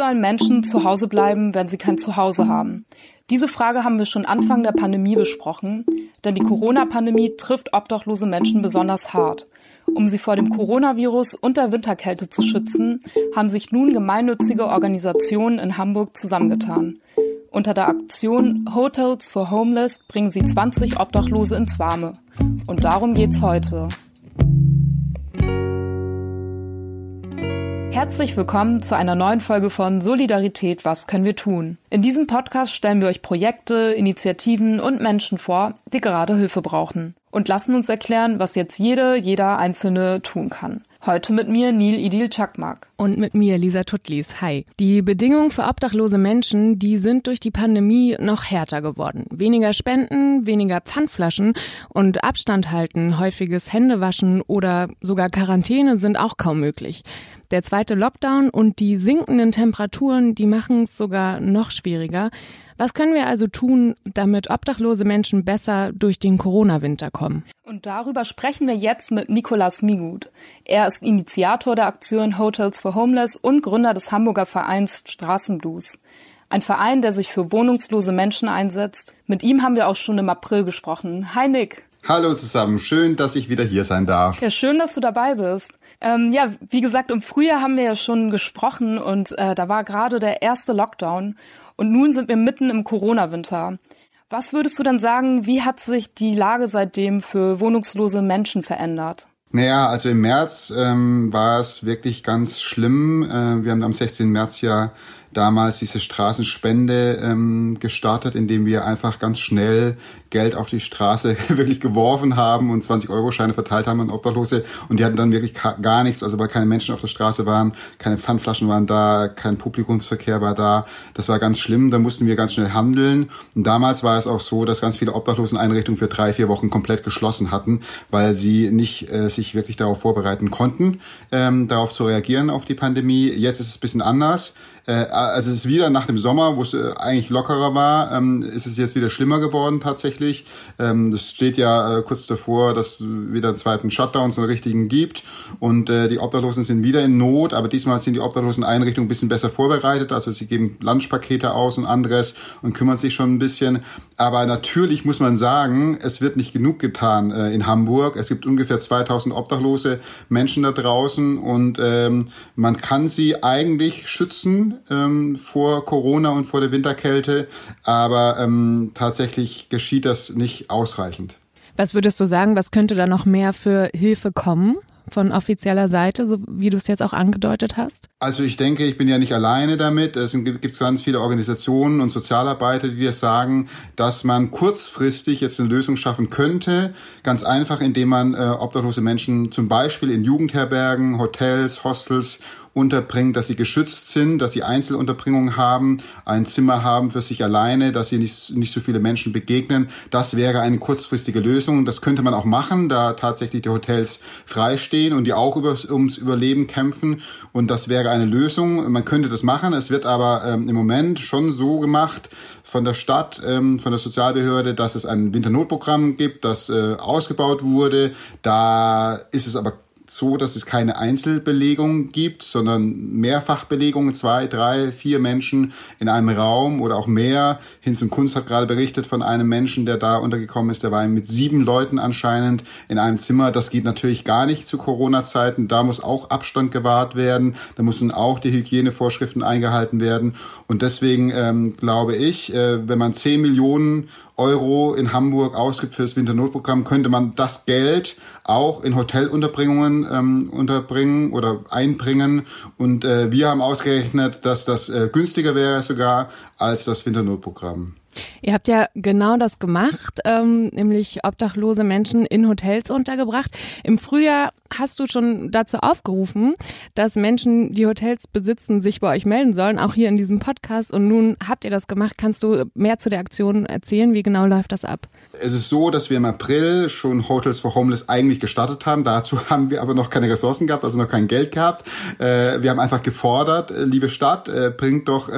sollen Menschen zu Hause bleiben, wenn sie kein Zuhause haben? Diese Frage haben wir schon Anfang der Pandemie besprochen, denn die Corona-Pandemie trifft obdachlose Menschen besonders hart. Um sie vor dem Coronavirus und der Winterkälte zu schützen, haben sich nun gemeinnützige Organisationen in Hamburg zusammengetan. Unter der Aktion Hotels for Homeless bringen sie 20 Obdachlose ins Warme. Und darum geht's heute. Herzlich willkommen zu einer neuen Folge von Solidarität, was können wir tun? In diesem Podcast stellen wir euch Projekte, Initiativen und Menschen vor, die gerade Hilfe brauchen und lassen uns erklären, was jetzt jede, jeder Einzelne tun kann. Heute mit mir Neil Idil Chakmak. Und mit mir Lisa Tutlis. Hi. Die Bedingungen für obdachlose Menschen, die sind durch die Pandemie noch härter geworden. Weniger Spenden, weniger Pfandflaschen und Abstand halten, häufiges Händewaschen oder sogar Quarantäne sind auch kaum möglich. Der zweite Lockdown und die sinkenden Temperaturen, die machen es sogar noch schwieriger. Was können wir also tun, damit obdachlose Menschen besser durch den Corona-Winter kommen? Und darüber sprechen wir jetzt mit Nicolas Migut. Er ist Initiator der Aktion Hotels for Homeless und Gründer des Hamburger Vereins Straßenblues. Ein Verein, der sich für wohnungslose Menschen einsetzt. Mit ihm haben wir auch schon im April gesprochen. Hi Nick. Hallo zusammen, schön, dass ich wieder hier sein darf. Ja, schön, dass du dabei bist. Ähm, ja, wie gesagt, im Frühjahr haben wir ja schon gesprochen und äh, da war gerade der erste Lockdown und nun sind wir mitten im Corona-Winter. Was würdest du dann sagen, wie hat sich die Lage seitdem für wohnungslose Menschen verändert? Naja, also im März ähm, war es wirklich ganz schlimm. Äh, wir haben am 16. März ja damals diese Straßenspende ähm, gestartet, indem wir einfach ganz schnell Geld auf die Straße wirklich geworfen haben und 20-Euro-Scheine verteilt haben an Obdachlose. Und die hatten dann wirklich gar nichts, also weil keine Menschen auf der Straße waren, keine Pfandflaschen waren da, kein Publikumsverkehr war da. Das war ganz schlimm, da mussten wir ganz schnell handeln. Und damals war es auch so, dass ganz viele Obdachloseneinrichtungen für drei, vier Wochen komplett geschlossen hatten, weil sie nicht äh, sich wirklich darauf vorbereiten konnten, ähm, darauf zu reagieren auf die Pandemie. Jetzt ist es ein bisschen anders. Äh, also es ist wieder nach dem Sommer, wo es äh, eigentlich lockerer war, ähm, ist es jetzt wieder schlimmer geworden tatsächlich. Ähm, das steht ja äh, kurz davor, dass wieder einen zweiten Shutdown, so einen richtigen gibt. Und die Obdachlosen sind wieder in Not, aber diesmal sind die Obdachlosen-Einrichtungen ein bisschen besser vorbereitet. Also sie geben Lunchpakete aus und anderes und kümmern sich schon ein bisschen. Aber natürlich muss man sagen, es wird nicht genug getan in Hamburg. Es gibt ungefähr 2000 obdachlose Menschen da draußen und ähm, man kann sie eigentlich schützen ähm, vor Corona und vor der Winterkälte, aber ähm, tatsächlich geschieht das nicht ausreichend. Was würdest du sagen, was könnte da noch mehr für Hilfe kommen? von offizieller Seite, so wie du es jetzt auch angedeutet hast? Also ich denke, ich bin ja nicht alleine damit. Es gibt ganz viele Organisationen und Sozialarbeiter, die dir sagen, dass man kurzfristig jetzt eine Lösung schaffen könnte. Ganz einfach, indem man äh, obdachlose Menschen zum Beispiel in Jugendherbergen, Hotels, Hostels unterbringt, dass sie geschützt sind, dass sie Einzelunterbringung haben, ein Zimmer haben für sich alleine, dass sie nicht, nicht so viele Menschen begegnen. Das wäre eine kurzfristige Lösung. Das könnte man auch machen, da tatsächlich die Hotels freistehen und die auch über, ums Überleben kämpfen. Und das wäre eine Lösung. Man könnte das machen. Es wird aber ähm, im Moment schon so gemacht, von der Stadt, ähm, von der Sozialbehörde, dass es ein Winternotprogramm gibt, das äh, ausgebaut wurde. Da ist es aber so, dass es keine Einzelbelegung gibt, sondern Mehrfachbelegungen, zwei, drei, vier Menschen in einem Raum oder auch mehr. Hinz und Kunst hat gerade berichtet von einem Menschen, der da untergekommen ist, der war mit sieben Leuten anscheinend in einem Zimmer. Das geht natürlich gar nicht zu Corona-Zeiten. Da muss auch Abstand gewahrt werden. Da müssen auch die Hygienevorschriften eingehalten werden. Und deswegen ähm, glaube ich, äh, wenn man zehn Millionen Euro in Hamburg ausgibt für das Winternotprogramm, könnte man das Geld auch in Hotelunterbringungen ähm, unterbringen oder einbringen. Und äh, wir haben ausgerechnet, dass das äh, günstiger wäre sogar als das Winternotprogramm. Ihr habt ja genau das gemacht, ähm, nämlich obdachlose Menschen in Hotels untergebracht. Im Frühjahr hast du schon dazu aufgerufen, dass Menschen, die Hotels besitzen, sich bei euch melden sollen, auch hier in diesem Podcast. Und nun habt ihr das gemacht. Kannst du mehr zu der Aktion erzählen? Wie genau läuft das ab? Es ist so, dass wir im April schon Hotels for Homeless eigentlich gestartet haben. Dazu haben wir aber noch keine Ressourcen gehabt, also noch kein Geld gehabt. Äh, wir haben einfach gefordert, äh, liebe Stadt, äh, bringt doch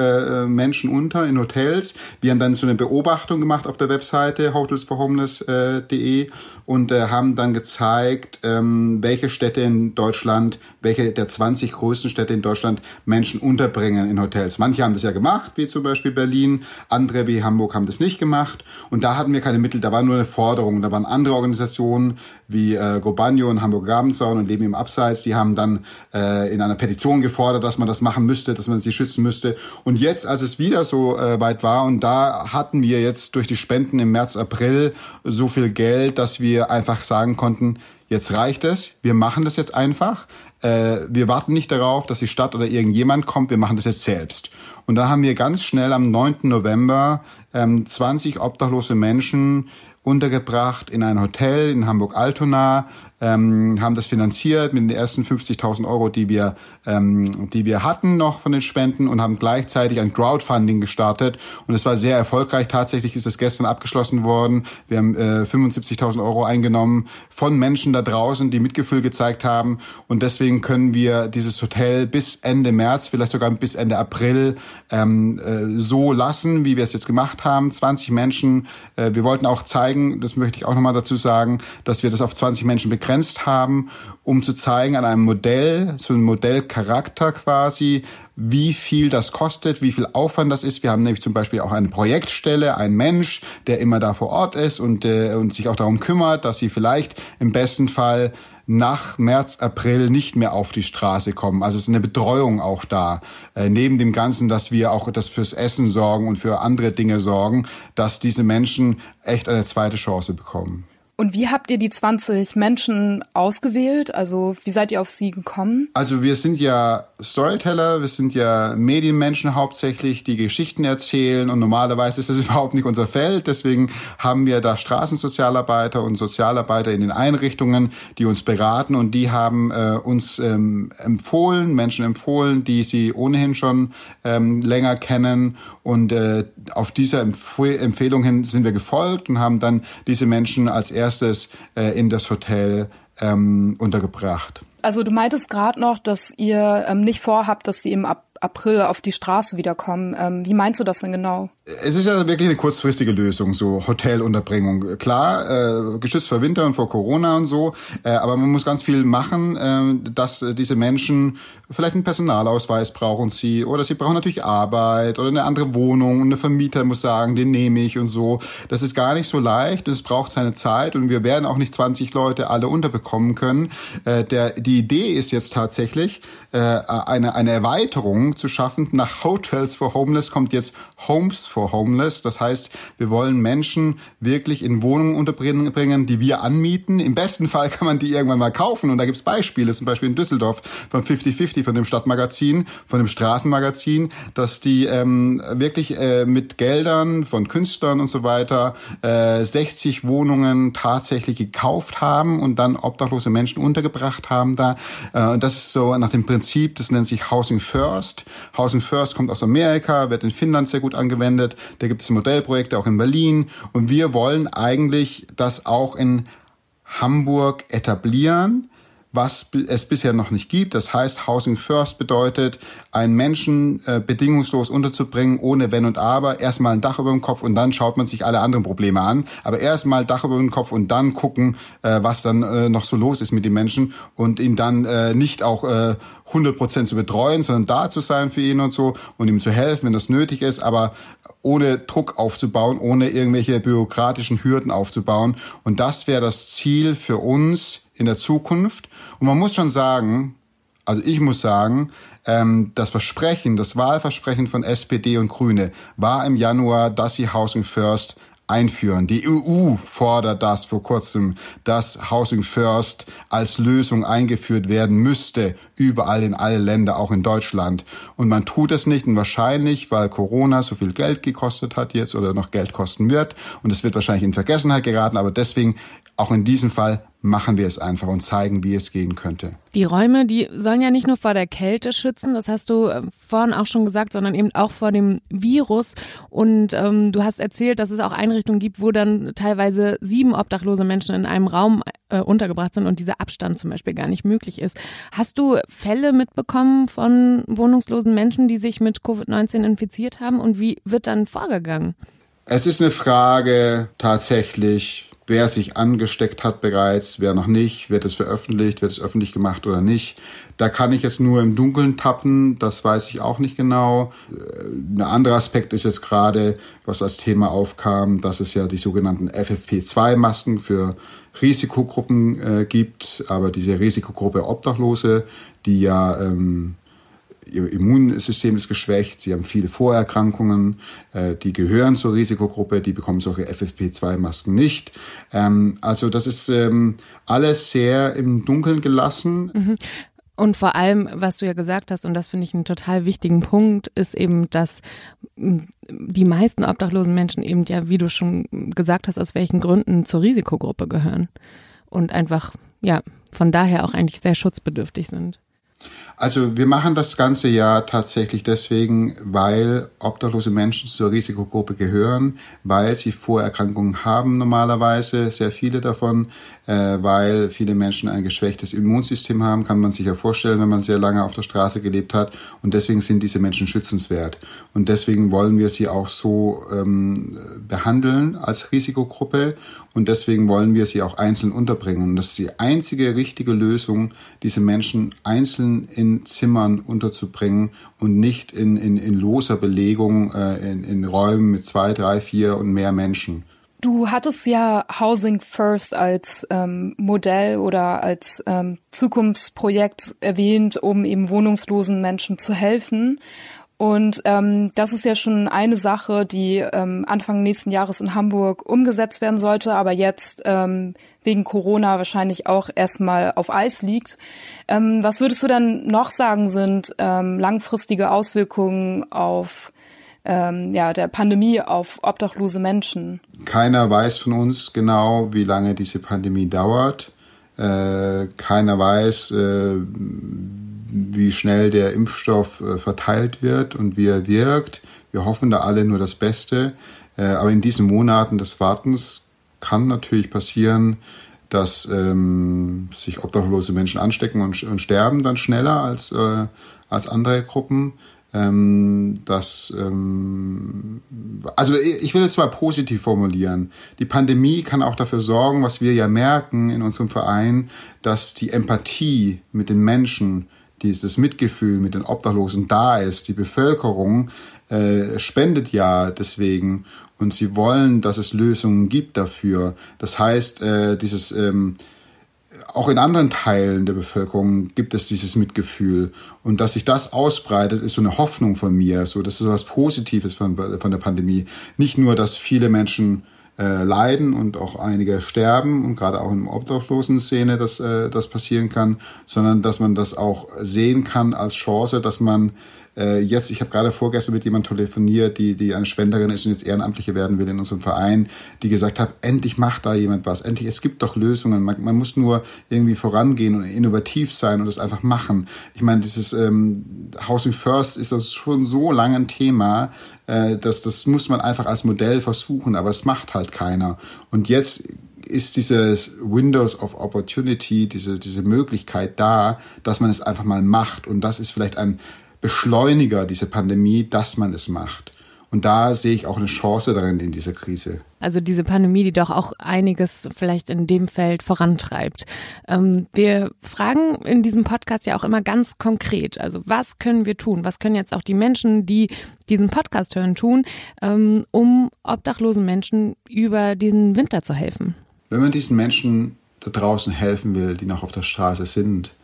Menschen unter in Hotels. Wir haben dann so eine Beobachtung gemacht auf der Webseite hotelsforhomeless.de und haben dann gezeigt, ähm, welche Städte in Deutschland, welche der 20 größten Städte in Deutschland Menschen unterbringen in Hotels. Manche haben das ja gemacht, wie zum Beispiel Berlin, andere wie Hamburg haben das nicht gemacht. Und da hatten wir keine Mittel, war nur eine Forderung. Da waren andere Organisationen wie äh, Gobanio und Hamburg Grabenzaun und Leben im Abseits, die haben dann äh, in einer Petition gefordert, dass man das machen müsste, dass man sie schützen müsste. Und jetzt, als es wieder so äh, weit war und da hatten wir jetzt durch die Spenden im März, April so viel Geld, dass wir einfach sagen konnten, jetzt reicht es, wir machen das jetzt einfach. Äh, wir warten nicht darauf, dass die Stadt oder irgendjemand kommt, wir machen das jetzt selbst. Und da haben wir ganz schnell am 9. November ähm, 20 obdachlose Menschen untergebracht in ein Hotel in Hamburg-Altona, ähm, haben das finanziert mit den ersten 50.000 Euro, die wir, ähm, die wir hatten noch von den Spenden und haben gleichzeitig ein Crowdfunding gestartet und es war sehr erfolgreich. Tatsächlich ist es gestern abgeschlossen worden. Wir haben äh, 75.000 Euro eingenommen von Menschen da draußen, die Mitgefühl gezeigt haben und deswegen können wir dieses Hotel bis Ende März, vielleicht sogar bis Ende April ähm, äh, so lassen, wie wir es jetzt gemacht haben. 20 Menschen. Äh, wir wollten auch zeigen, das möchte ich auch nochmal dazu sagen, dass wir das auf 20 Menschen begrenzen begrenzt haben, um zu zeigen an einem Modell, so einem Modellcharakter quasi, wie viel das kostet, wie viel Aufwand das ist. Wir haben nämlich zum Beispiel auch eine Projektstelle, ein Mensch, der immer da vor Ort ist und, äh, und sich auch darum kümmert, dass sie vielleicht im besten Fall nach März, April nicht mehr auf die Straße kommen. Also es ist eine Betreuung auch da. Äh, neben dem Ganzen, dass wir auch das fürs Essen sorgen und für andere Dinge sorgen, dass diese Menschen echt eine zweite Chance bekommen. Und wie habt ihr die 20 Menschen ausgewählt? Also wie seid ihr auf sie gekommen? Also wir sind ja Storyteller, wir sind ja Medienmenschen hauptsächlich, die Geschichten erzählen und normalerweise ist das überhaupt nicht unser Feld. Deswegen haben wir da Straßensozialarbeiter und Sozialarbeiter in den Einrichtungen, die uns beraten und die haben äh, uns ähm, empfohlen, Menschen empfohlen, die sie ohnehin schon ähm, länger kennen und äh, auf dieser Empf Empfehlung hin sind wir gefolgt und haben dann diese Menschen als erstes äh, in das Hotel ähm, untergebracht. Also du meintest gerade noch, dass ihr ähm, nicht vorhabt, dass sie im April auf die Straße wiederkommen. Ähm, wie meinst du das denn genau? Es ist ja wirklich eine kurzfristige Lösung, so Hotelunterbringung. Klar, äh, geschützt vor Winter und vor Corona und so, äh, aber man muss ganz viel machen, äh, dass äh, diese Menschen vielleicht einen Personalausweis brauchen sie oder sie brauchen natürlich Arbeit oder eine andere Wohnung und eine Vermieter muss sagen, den nehme ich und so. Das ist gar nicht so leicht und es braucht seine Zeit und wir werden auch nicht 20 Leute alle unterbekommen können. Äh, der, die Idee ist jetzt tatsächlich, äh, eine, eine Erweiterung zu schaffen. Nach Hotels for Homeless kommt jetzt Homes for Homeless. Das heißt, wir wollen Menschen wirklich in Wohnungen unterbringen, die wir anmieten. Im besten Fall kann man die irgendwann mal kaufen. Und da gibt's Beispiele, zum Beispiel in Düsseldorf von 50-50, von dem Stadtmagazin, von dem Straßenmagazin, dass die ähm, wirklich äh, mit Geldern von Künstlern und so weiter äh, 60 Wohnungen tatsächlich gekauft haben und dann obdachlose Menschen untergebracht haben da. Äh, das ist so nach dem Prinzip, das nennt sich Housing First. Housing First kommt aus Amerika, wird in Finnland sehr gut angewendet gegründet. Da gibt es Modellprojekte auch in Berlin. Und wir wollen eigentlich das auch in Hamburg etablieren was es bisher noch nicht gibt. Das heißt, Housing First bedeutet, einen Menschen äh, bedingungslos unterzubringen, ohne Wenn und Aber. Erstmal ein Dach über dem Kopf und dann schaut man sich alle anderen Probleme an. Aber erstmal Dach über dem Kopf und dann gucken, äh, was dann äh, noch so los ist mit den Menschen und ihn dann äh, nicht auch äh, 100 Prozent zu betreuen, sondern da zu sein für ihn und so und ihm zu helfen, wenn das nötig ist, aber ohne Druck aufzubauen, ohne irgendwelche bürokratischen Hürden aufzubauen. Und das wäre das Ziel für uns in der Zukunft. Und man muss schon sagen, also ich muss sagen, ähm, das Versprechen, das Wahlversprechen von SPD und Grüne war im Januar, dass sie Housing First einführen. Die EU fordert das vor kurzem, dass Housing First als Lösung eingeführt werden müsste, überall in alle Länder, auch in Deutschland. Und man tut es nicht und wahrscheinlich, weil Corona so viel Geld gekostet hat jetzt oder noch Geld kosten wird und es wird wahrscheinlich in Vergessenheit geraten, aber deswegen auch in diesem Fall machen wir es einfach und zeigen, wie es gehen könnte. Die Räume, die sollen ja nicht nur vor der Kälte schützen, das hast du äh, vorhin auch schon gesagt, sondern eben auch vor dem Virus. Und ähm, du hast erzählt, dass es auch Einrichtungen gibt, wo dann teilweise sieben obdachlose Menschen in einem Raum äh, untergebracht sind und dieser Abstand zum Beispiel gar nicht möglich ist. Hast du Fälle mitbekommen von wohnungslosen Menschen, die sich mit Covid-19 infiziert haben und wie wird dann vorgegangen? Es ist eine Frage tatsächlich wer sich angesteckt hat bereits, wer noch nicht, wird es veröffentlicht, wird es öffentlich gemacht oder nicht. Da kann ich jetzt nur im Dunkeln tappen, das weiß ich auch nicht genau. Ein anderer Aspekt ist jetzt gerade, was als Thema aufkam, dass es ja die sogenannten FFP2-Masken für Risikogruppen äh, gibt, aber diese Risikogruppe Obdachlose, die ja ähm, ihr Immunsystem ist geschwächt, sie haben viele Vorerkrankungen, äh, die gehören zur Risikogruppe, die bekommen solche FFP2-Masken nicht. Ähm, also das ist ähm, alles sehr im Dunkeln gelassen. Mhm. Und vor allem, was du ja gesagt hast, und das finde ich einen total wichtigen Punkt, ist eben, dass die meisten obdachlosen Menschen eben ja, wie du schon gesagt hast, aus welchen Gründen zur Risikogruppe gehören. Und einfach, ja, von daher auch eigentlich sehr schutzbedürftig sind. Also wir machen das ganze Jahr tatsächlich deswegen, weil obdachlose Menschen zur Risikogruppe gehören, weil sie Vorerkrankungen haben normalerweise, sehr viele davon, äh, weil viele Menschen ein geschwächtes Immunsystem haben, kann man sich ja vorstellen, wenn man sehr lange auf der Straße gelebt hat. Und deswegen sind diese Menschen schützenswert. Und deswegen wollen wir sie auch so ähm, behandeln als Risikogruppe. Und deswegen wollen wir sie auch einzeln unterbringen. Und das ist die einzige richtige Lösung, diese Menschen einzeln in Zimmern unterzubringen und nicht in, in, in loser Belegung äh, in, in Räumen mit zwei, drei, vier und mehr Menschen. Du hattest ja Housing First als ähm, Modell oder als ähm, Zukunftsprojekt erwähnt, um eben wohnungslosen Menschen zu helfen. Und ähm, das ist ja schon eine Sache, die ähm, Anfang nächsten Jahres in Hamburg umgesetzt werden sollte, aber jetzt ähm, wegen Corona wahrscheinlich auch erstmal auf Eis liegt. Ähm, was würdest du dann noch sagen, sind ähm, langfristige Auswirkungen auf ähm, ja, der Pandemie auf obdachlose Menschen? Keiner weiß von uns genau, wie lange diese Pandemie dauert. Äh, keiner weiß, äh, wie schnell der Impfstoff äh, verteilt wird und wie er wirkt. Wir hoffen da alle nur das Beste. Äh, aber in diesen Monaten des Wartens kann natürlich passieren, dass ähm, sich obdachlose Menschen anstecken und, und sterben dann schneller als, äh, als andere Gruppen ähm, dass, ähm, also ich will es mal positiv formulieren. Die Pandemie kann auch dafür sorgen, was wir ja merken in unserem Verein, dass die Empathie mit den Menschen, dieses Mitgefühl mit den Obdachlosen da ist. Die Bevölkerung äh, spendet ja deswegen und sie wollen, dass es Lösungen gibt dafür. Das heißt, äh, dieses ähm, auch in anderen Teilen der Bevölkerung gibt es dieses Mitgefühl. Und dass sich das ausbreitet, ist so eine Hoffnung von mir. So, das ist was Positives von, von der Pandemie. Nicht nur, dass viele Menschen äh, leiden und auch einige sterben und gerade auch in der Obdachlosen-Szene dass äh, das passieren kann, sondern dass man das auch sehen kann als Chance, dass man äh, jetzt, ich habe gerade vorgestern mit jemandem telefoniert, die, die eine Spenderin ist und jetzt Ehrenamtliche werden will in unserem Verein, die gesagt hat, endlich macht da jemand was, endlich, es gibt doch Lösungen, man, man muss nur irgendwie vorangehen und innovativ sein und das einfach machen. Ich meine, dieses ähm, Housing First ist das schon so lange ein Thema, äh, dass das muss man einfach als Modell versuchen, aber es macht halt keiner. Und jetzt ist dieses Windows of Opportunity, diese, diese Möglichkeit da, dass man es einfach mal macht. Und das ist vielleicht ein Beschleuniger, diese Pandemie, dass man es macht. Und da sehe ich auch eine Chance darin in dieser Krise. Also diese Pandemie, die doch auch einiges vielleicht in dem Feld vorantreibt. Ähm, wir fragen in diesem Podcast ja auch immer ganz konkret, also was können wir tun? Was können jetzt auch die Menschen, die diesen Podcast hören, tun, ähm, um obdachlosen Menschen über diesen Winter zu helfen? Wenn man diesen Menschen da draußen helfen will, die noch auf der Straße sind,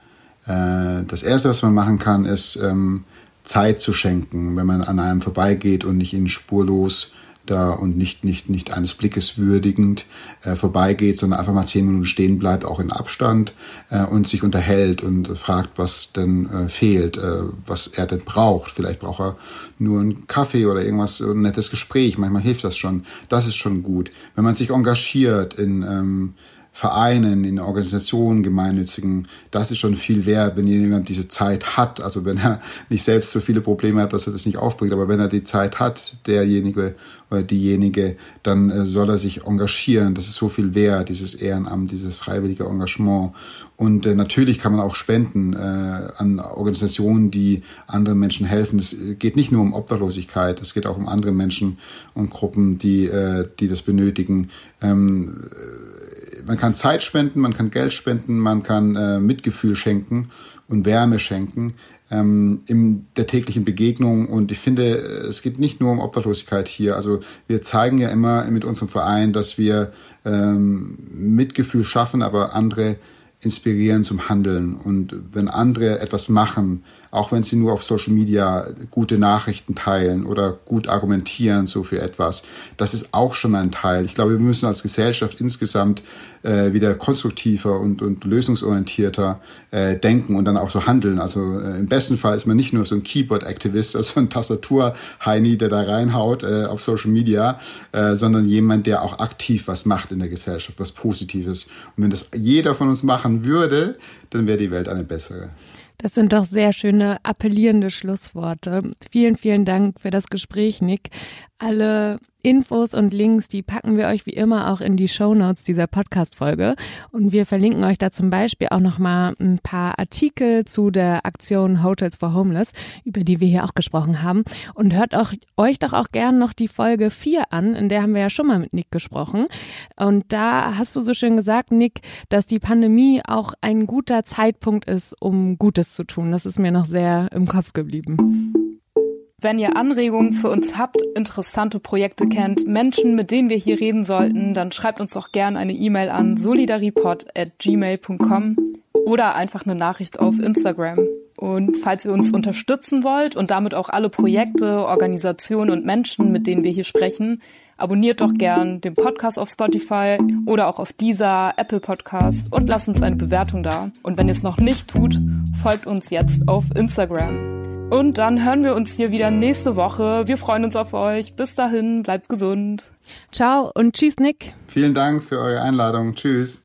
äh, das Erste, was man machen kann, ist ähm, Zeit zu schenken, wenn man an einem vorbeigeht und nicht ihn spurlos da und nicht, nicht, nicht eines Blickes würdigend äh, vorbeigeht, sondern einfach mal zehn Minuten stehen bleibt, auch in Abstand äh, und sich unterhält und fragt, was denn äh, fehlt, äh, was er denn braucht. Vielleicht braucht er nur einen Kaffee oder irgendwas, ein nettes Gespräch. Manchmal hilft das schon. Das ist schon gut. Wenn man sich engagiert in ähm, Vereinen, in Organisationen, gemeinnützigen, das ist schon viel wert, wenn jemand diese Zeit hat. Also wenn er nicht selbst so viele Probleme hat, dass er das nicht aufbringt, aber wenn er die Zeit hat, derjenige oder diejenige, dann äh, soll er sich engagieren. Das ist so viel wert, dieses Ehrenamt, dieses freiwillige Engagement. Und äh, natürlich kann man auch spenden äh, an Organisationen, die anderen Menschen helfen. Es geht nicht nur um Obdachlosigkeit, es geht auch um andere Menschen und Gruppen, die, die das benötigen. Man kann Zeit spenden, man kann Geld spenden, man kann äh, Mitgefühl schenken und Wärme schenken ähm, in der täglichen Begegnung. Und ich finde, es geht nicht nur um Obdachlosigkeit hier. Also wir zeigen ja immer mit unserem Verein, dass wir ähm, Mitgefühl schaffen, aber andere inspirieren zum Handeln. Und wenn andere etwas machen, auch wenn sie nur auf Social Media gute Nachrichten teilen oder gut argumentieren so für etwas, das ist auch schon ein Teil. Ich glaube, wir müssen als Gesellschaft insgesamt äh, wieder konstruktiver und, und lösungsorientierter äh, denken und dann auch so handeln. Also äh, im besten Fall ist man nicht nur so ein Keyboard-Aktivist, also ein Tastatur-Heini, der da reinhaut äh, auf Social Media, äh, sondern jemand, der auch aktiv was macht in der Gesellschaft, was Positives. Und wenn das jeder von uns machen würde, dann wäre die Welt eine bessere. Das sind doch sehr schöne appellierende Schlussworte. Vielen, vielen Dank für das Gespräch, Nick. Alle Infos und Links, die packen wir euch wie immer auch in die Show Notes dieser Podcast-Folge. Und wir verlinken euch da zum Beispiel auch nochmal ein paar Artikel zu der Aktion Hotels for Homeless, über die wir hier auch gesprochen haben. Und hört auch, euch doch auch gern noch die Folge 4 an, in der haben wir ja schon mal mit Nick gesprochen. Und da hast du so schön gesagt, Nick, dass die Pandemie auch ein guter Zeitpunkt ist, um Gutes zu tun. Das ist mir noch sehr im Kopf geblieben. Wenn ihr Anregungen für uns habt, interessante Projekte kennt, Menschen, mit denen wir hier reden sollten, dann schreibt uns doch gerne eine E-Mail an solidaripod@gmail.com oder einfach eine Nachricht auf Instagram. Und falls ihr uns unterstützen wollt und damit auch alle Projekte, Organisationen und Menschen, mit denen wir hier sprechen, abonniert doch gern den Podcast auf Spotify oder auch auf dieser Apple Podcast und lasst uns eine Bewertung da. Und wenn ihr es noch nicht tut, folgt uns jetzt auf Instagram. Und dann hören wir uns hier wieder nächste Woche. Wir freuen uns auf euch. Bis dahin, bleibt gesund. Ciao und tschüss, Nick. Vielen Dank für eure Einladung. Tschüss.